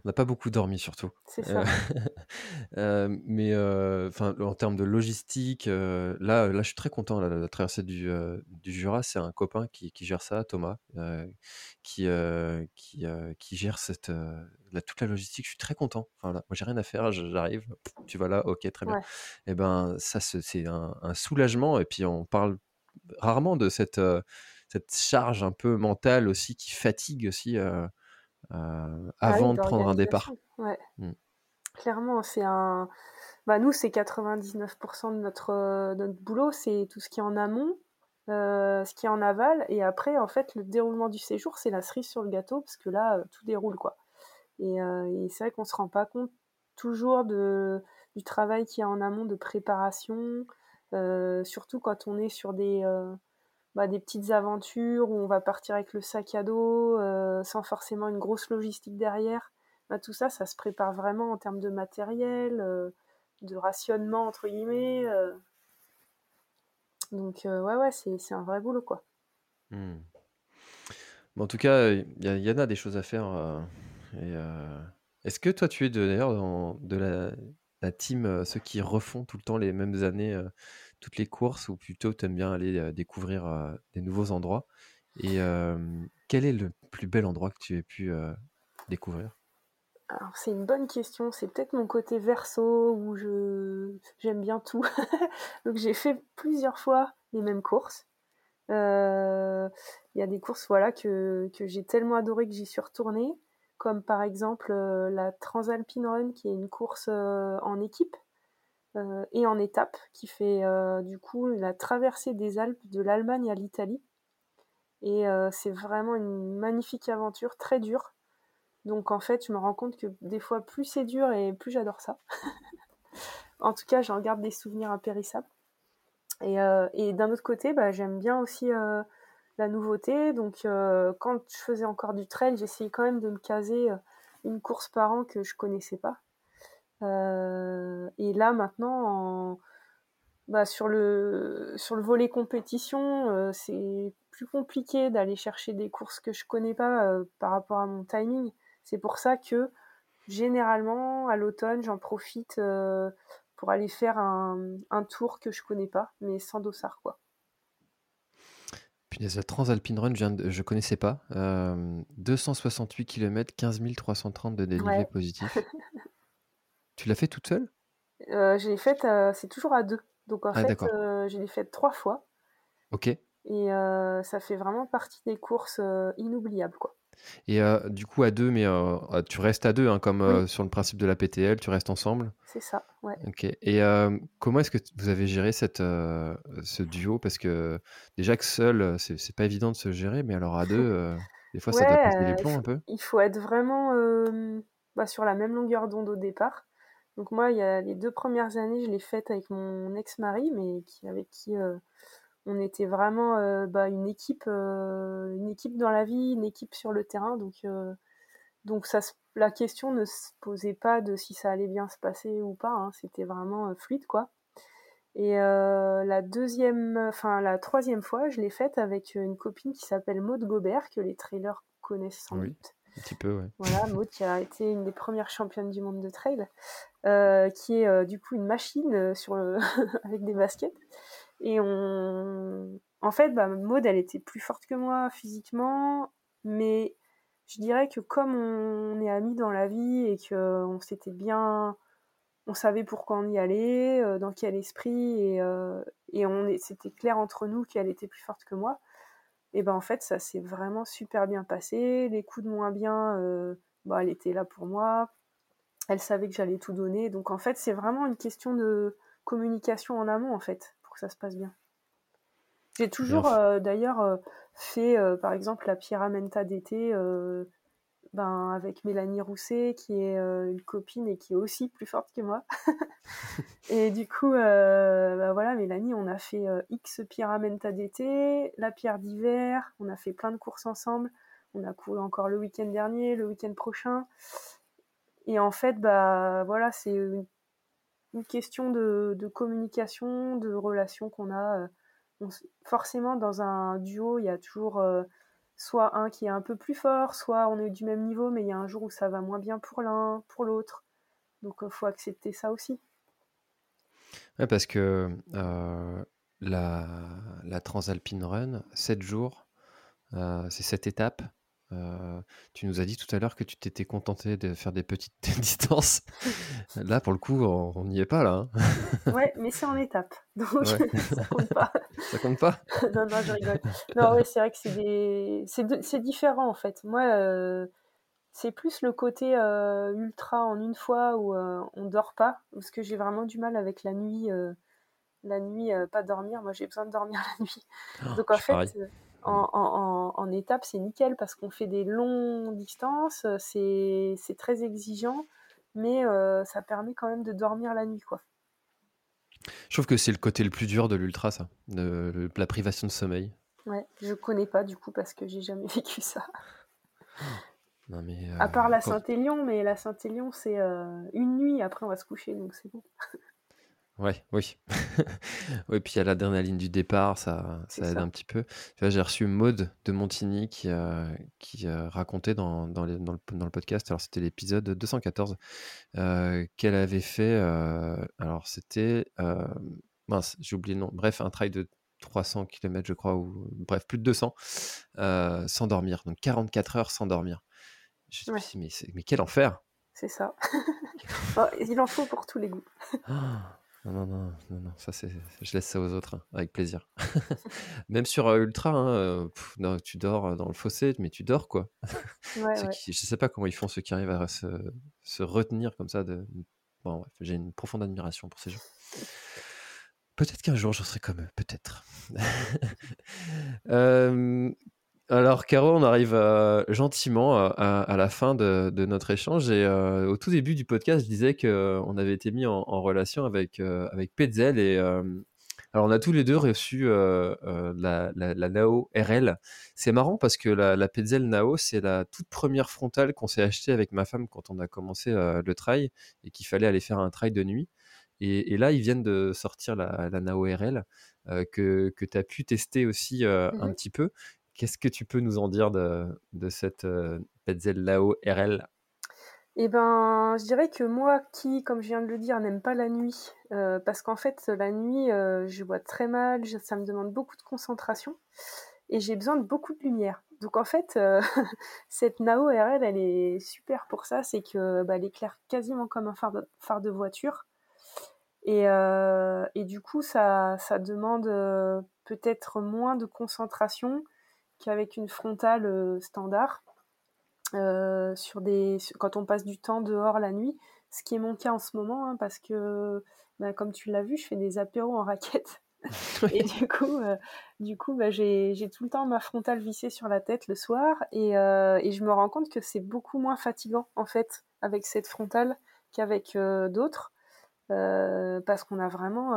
on n'a pas beaucoup dormi surtout. C'est ça. Euh, mais enfin, en termes de logistique, là, là, je suis très content. la traversée du, du Jura, c'est un copain qui, qui gère ça, Thomas, qui, qui, qui gère cette, toute la logistique. Je suis très content. Enfin, moi, j'ai rien à faire. J'arrive, tu vas là, ok, très bien. Et eh ben, ça, c'est un, un, soulagement. Et puis, on parle rarement de cette cette charge un peu mentale aussi qui fatigue aussi euh, euh, ah avant de prendre un départ. Ouais. Mmh. Clairement, c'est un. Bah, nous, c'est 99% de notre, euh, notre boulot, c'est tout ce qui est en amont, ce qui est en aval, et après, en fait, le déroulement du séjour, c'est la cerise sur le gâteau, parce que là, tout déroule, quoi. Et, et c'est vrai qu'on se rend pas compte toujours de, du travail qui est en amont de préparation, surtout quand on est sur des, bah, des petites aventures où on va partir avec le sac à dos euh, sans forcément une grosse logistique derrière. Bah, tout ça, ça se prépare vraiment en termes de matériel, euh, de rationnement entre guillemets. Euh. Donc ouais ouais, c'est un vrai boulot quoi. Hmm. en tout cas, il y, en a des choses à faire. Est-ce que toi, tu es d'ailleurs dans de la, la team, ceux qui refont tout le temps les mêmes années toutes les courses ou plutôt tu aimes bien aller découvrir des nouveaux endroits Et quel est le plus bel endroit que tu aies pu découvrir? Alors c'est une bonne question, c'est peut-être mon côté verso où je j'aime bien tout. Donc j'ai fait plusieurs fois les mêmes courses. Il y a des courses voilà que, que j'ai tellement adoré que j'y suis retournée, comme par exemple la Transalpine Run qui est une course en équipe euh, et en étape, qui fait euh, du coup la traversée des Alpes de l'Allemagne à l'Italie. Et euh, c'est vraiment une magnifique aventure, très dure. Donc en fait, je me rends compte que des fois, plus c'est dur et plus j'adore ça. en tout cas, j'en garde des souvenirs impérissables. Et, d'un autre côté, bah, j'aime bien aussi la nouveauté. Donc quand je faisais encore du trail, j'essayais quand même de me caser une course par an que je connaissais pas. Euh, et là maintenant, bah, sur, le, sur le volet compétition, euh, c'est plus compliqué d'aller chercher des courses que je connais pas euh, par rapport à mon timing. C'est pour ça que généralement à l'automne, j'en profite pour aller faire un, un, tour que je connais pas, mais sans dossard quoi. Punaise, la Transalpine Run, je, ne connaissais pas. 268 km, 15 330 de dénivelé positif. Tu l'as fait toute seule? Euh, Je l'ai faite, euh, c'est toujours à deux. Donc en ah, fait, euh, je l'ai faite trois fois. Ok. Et ça fait vraiment partie des courses inoubliables, quoi. Et du coup, à deux, mais tu restes à deux, hein, comme sur le principe de la PTL, tu restes ensemble? C'est ça, ouais. Ok. Et comment est-ce que vous avez géré cette, ce duo? Parce que déjà que seul, c'est pas évident de se gérer, mais alors à deux, des fois, ça doit passer les plombs un peu. Il faut être vraiment bah, sur la même longueur d'onde au départ. Donc moi, il y a les deux premières années, je l'ai faite avec mon ex-mari, mais qui, avec qui euh, on était vraiment euh, bah, une équipe, euh, une équipe dans la vie, une équipe sur le terrain. Donc, donc ça, la question ne se posait pas de si ça allait bien se passer ou pas. Hein, C'était vraiment fluide, quoi. Et la deuxième, enfin la troisième fois, je l'ai faite avec une copine qui s'appelle Maude Gobert, que les trailers connaissent sans doute. Un petit peu, ouais. Voilà, Maud qui a été une des premières championnes du monde de trail, euh, qui est euh, du coup une machine euh, sur avec des baskets. Et on, en fait, bah, Maud, elle était plus forte que moi physiquement. Mais je dirais que comme on est amis dans la vie et qu'on s'était bien on savait pourquoi on y allait, dans quel esprit, et, et on c'était clair entre nous qu'elle était plus forte que moi. Et ben en fait, ça s'est vraiment super bien passé. Les coups de moins bien, bah, elle était là pour moi. Elle savait que j'allais tout donner. Donc en fait, c'est vraiment une question de communication en amont, en fait, pour que ça se passe bien. J'ai toujours d'ailleurs fait, par exemple, la Pyramenta d'été ben, avec Mélanie Rousset, qui est euh, une copine et qui est aussi plus forte que moi. et du coup, euh, ben voilà, Mélanie, on a fait euh, X Pyramenta d'été, la pierre d'hiver, on a fait plein de courses ensemble. On a couru encore le week-end dernier, le week-end prochain. Et en fait, bah voilà, c'est une, question de, communication, de relation qu'on a. forcément, dans un duo, il y a toujours soit un qui est un peu plus fort, soit on est du même niveau, mais il y a un jour où ça va moins bien pour l'un, pour l'autre. Donc il faut accepter ça aussi. Ouais, parce que euh, la, Transalpine Run, 7 jours, euh, c'est cette étape. Euh, tu nous as dit tout à l'heure que tu t'étais contenté de faire des petites distances. là, pour le coup, on n'y est pas là. Hein. ouais, mais c'est en étape, donc ça compte pas. ça compte pas? Non, non, je rigole. Non, oui, c'est vrai que c'est des... c'est différent en fait. Moi, euh, c'est plus le côté euh, ultra en une fois où on dort pas, parce que j'ai vraiment du mal avec la nuit. la nuit, pas dormir. Moi, j'ai besoin de dormir la nuit. Oh, donc en fait en, étape, c'est nickel parce qu'on fait des longues distances, c'est très exigeant, mais euh, ça permet quand même de dormir la nuit. quoi. Je trouve que c'est le côté le plus dur de l'ultra, ça, de, la privation de sommeil. Ouais, je connais pas du coup parce que j'ai jamais vécu ça. Non, mais, à part la euh, Saint-Élion, mais la Saint-Élion, c'est euh, une nuit, après on va se coucher, donc c'est bon. Ouais, oui. oui, puis il y a l'adrénaline du départ, ça, ça aide un petit peu. J'ai reçu Maude de Montigny qui, qui racontait dans, dans, dans, le, dans, le, podcast, alors c'était l'épisode 214, euh, qu'elle avait fait, euh, alors c'était, euh, mince, j'ai oublié le nom, bref, un trail de 300 km, je crois, ou bref, plus de 200, sans dormir. Donc 44 heures sans dormir. Je me suis dit, mais, mais quel enfer! C'est ça. Il en faut pour tous les goûts. Ah. Non, non, non, non, ça c'est, je laisse ça aux autres, hein, avec plaisir. Même sur euh, Ultra, hein, euh, non, tu dors euh, dans le fossé, mais tu dors quoi. Ouais, je sais pas comment ils font ceux qui arrivent à se, se retenir comme ça. De... Bon, j'ai une profonde admiration pour ces gens. Peut-être qu'un jour je serai comme eux, peut-être. Alors, Caro, on arrive euh, gentiment euh, à, la fin de, notre échange. Et euh, au tout début du podcast, je disais qu'on avait été mis en, relation avec, avec Petzel. Et alors, on a tous les deux reçu la, Nao RL. C'est marrant parce que la, la Petzel Nao, c'est la toute première frontale qu'on s'est achetée avec ma femme quand on a commencé le trail et qu'il fallait aller faire un trail de nuit. Et, là, ils viennent de sortir la, Nao RL que, que tu as pu tester aussi un mmh petit peu. Qu'est-ce que tu peux nous en dire de, cette euh, Petzel Lao RL eh ben, je dirais que moi, qui, comme je viens de le dire, n'aime pas la nuit, euh, parce qu'en fait, la nuit, euh, je vois très mal, ça me demande beaucoup de concentration, et j'ai besoin de beaucoup de lumière. Donc en fait, cette Nao RL, elle est super pour ça, c'est que bah, éclaire quasiment comme un phare de, voiture, et, du coup, ça demande peut-être moins de concentration, qu'avec une frontale euh, standard. Euh, sur des, quand on passe du temps dehors la nuit, ce qui est mon cas en ce moment, hein, parce que, bah, comme tu l'as vu, je fais des apéros en raquette. et du coup, euh, du coup bah, j'ai tout le temps ma frontale vissée sur la tête le soir, et, et je me rends compte que c'est beaucoup moins fatigant, en fait, avec cette frontale qu'avec d'autres, parce qu'on a vraiment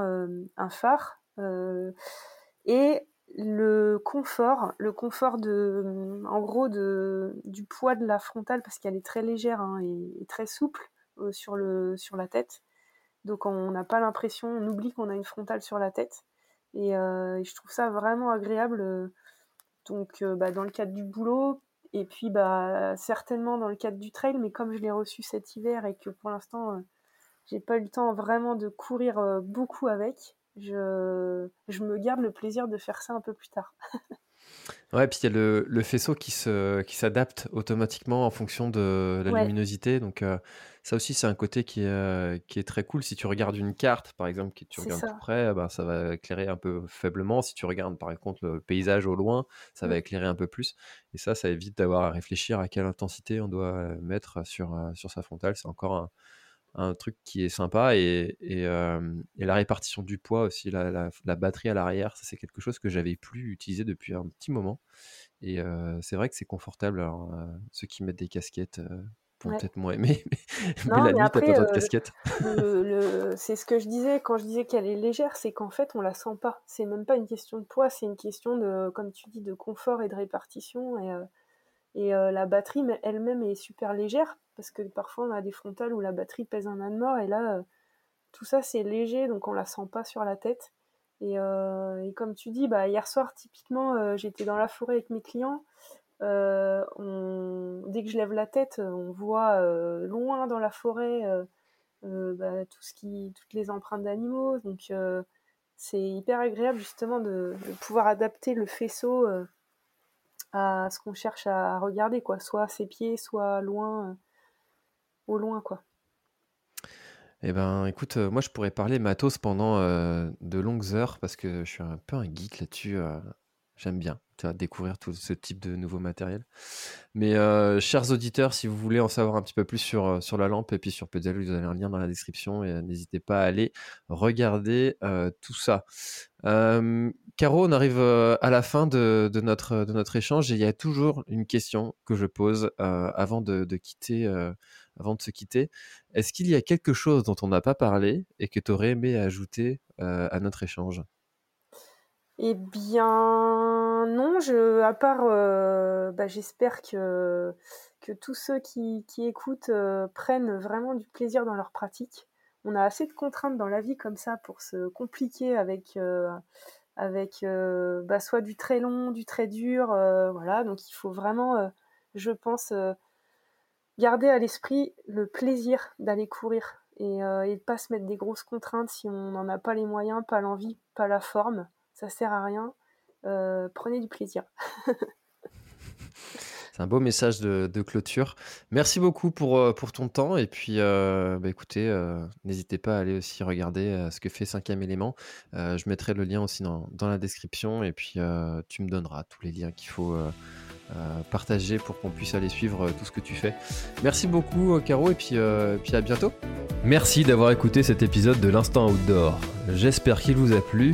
un phare. et le confort, le confort de, en gros, du poids de la frontale parce qu'elle est très légère hein, et, très souple euh, sur la tête. Donc on n'a pas l'impression, on oublie qu'on a une frontale sur la tête. Et, euh, je trouve ça vraiment agréable. Euh, donc bah, dans le cadre du boulot, et puis bah, certainement dans le cadre du trail, mais comme je l'ai reçu cet hiver et que pour l'instant j'ai pas eu le temps vraiment de courir beaucoup avec, je, je me garde le plaisir de faire ça un peu plus tard. Ouais, puis il y a le, le faisceau qui se, qui s'adapte automatiquement en fonction de la luminosité. Donc, ça aussi, c'est un côté qui est, qui est très cool. Si tu regardes une carte, par exemple, que tu regardes tout près, ben, ça va éclairer un peu faiblement. Si tu regardes, par contre, le paysage au loin, ça va mmh. éclairer un peu plus. Et ça, ça évite d'avoir à réfléchir à quelle intensité on doit mettre sur, sur sa frontale. C'est encore un, un truc qui est sympa. Et, et, la répartition du poids aussi, la, la, batterie à l'arrière, c'est quelque chose que j'avais plus utilisé depuis un petit moment. Et c'est vrai que c'est confortable. Alors, ceux qui mettent des casquettes peut-être moins aimé, mais, la nuit, t'as pas besoin de casquette. c'est ce que je disais quand je disais qu'elle est légère, c'est qu'en fait, on la sent pas. C'est même pas une question de poids, c'est une question de, comme tu dis, de confort et de répartition. Et, et la batterie elle-même est super légère, parce que parfois on a des frontales où la batterie pèse un âne mort, et là, tout ça c'est léger, donc on la sent pas sur la tête. Et, et comme tu dis, bah, hier soir, typiquement, j'étais dans la forêt avec mes clients. Euh, dès que je lève la tête, on voit euh, loin dans la forêt euh, bah, tout ce qui, toutes les empreintes d'animaux. Donc c'est hyper agréable justement de, pouvoir adapter le faisceau à ce qu'on cherche à regarder, quoi. Soit à ses pieds, soit loin, au loin, quoi. Eh ben, écoute, moi je pourrais parler matos pendant de longues heures parce que je suis un peu un geek là-dessus. J'aime bien découvrir tout ce type de nouveau matériel. Mais euh, chers auditeurs, si vous voulez en savoir un petit peu plus sur, euh, sur la lampe et puis sur Pedal, vous avez un lien dans la description et euh, n'hésitez pas à aller regarder tout ça. Caro, on arrive à la fin de, de, notre, de notre échange et il y a toujours une question que je pose avant de, de quitter. avant de se quitter, est-ce qu'il y a quelque chose dont on n'a pas parlé et que tu aurais aimé ajouter à notre échange? Eh bien, non, je, à part, euh, bah, j'espère que, tous ceux qui, écoutent euh, prennent vraiment du plaisir dans leur pratique. On a assez de contraintes dans la vie comme ça pour se compliquer avec, euh, avec bah, soit du très long, du très dur, voilà. Donc il faut vraiment, je pense, garder à l'esprit le plaisir d'aller courir et, et pas se mettre des grosses contraintes si on n'en a pas les moyens, pas l'envie, pas la forme ça sert à rien. Euh, prenez du plaisir. C'est un beau message de, clôture. Merci beaucoup pour, euh, pour ton temps. Et puis, euh, bah, écoutez, n'hésitez pas à aller aussi regarder ce que fait Cinquième élément. je mettrai le lien aussi dans, dans la description. Et puis, tu me donneras tous les liens qu'il faut partager pour qu'on puisse aller suivre tout ce que tu fais. Merci beaucoup, Caro. Et puis, puis à bientôt. Merci d'avoir écouté cet épisode de l'Instant Outdoor. J'espère qu'il vous a plu.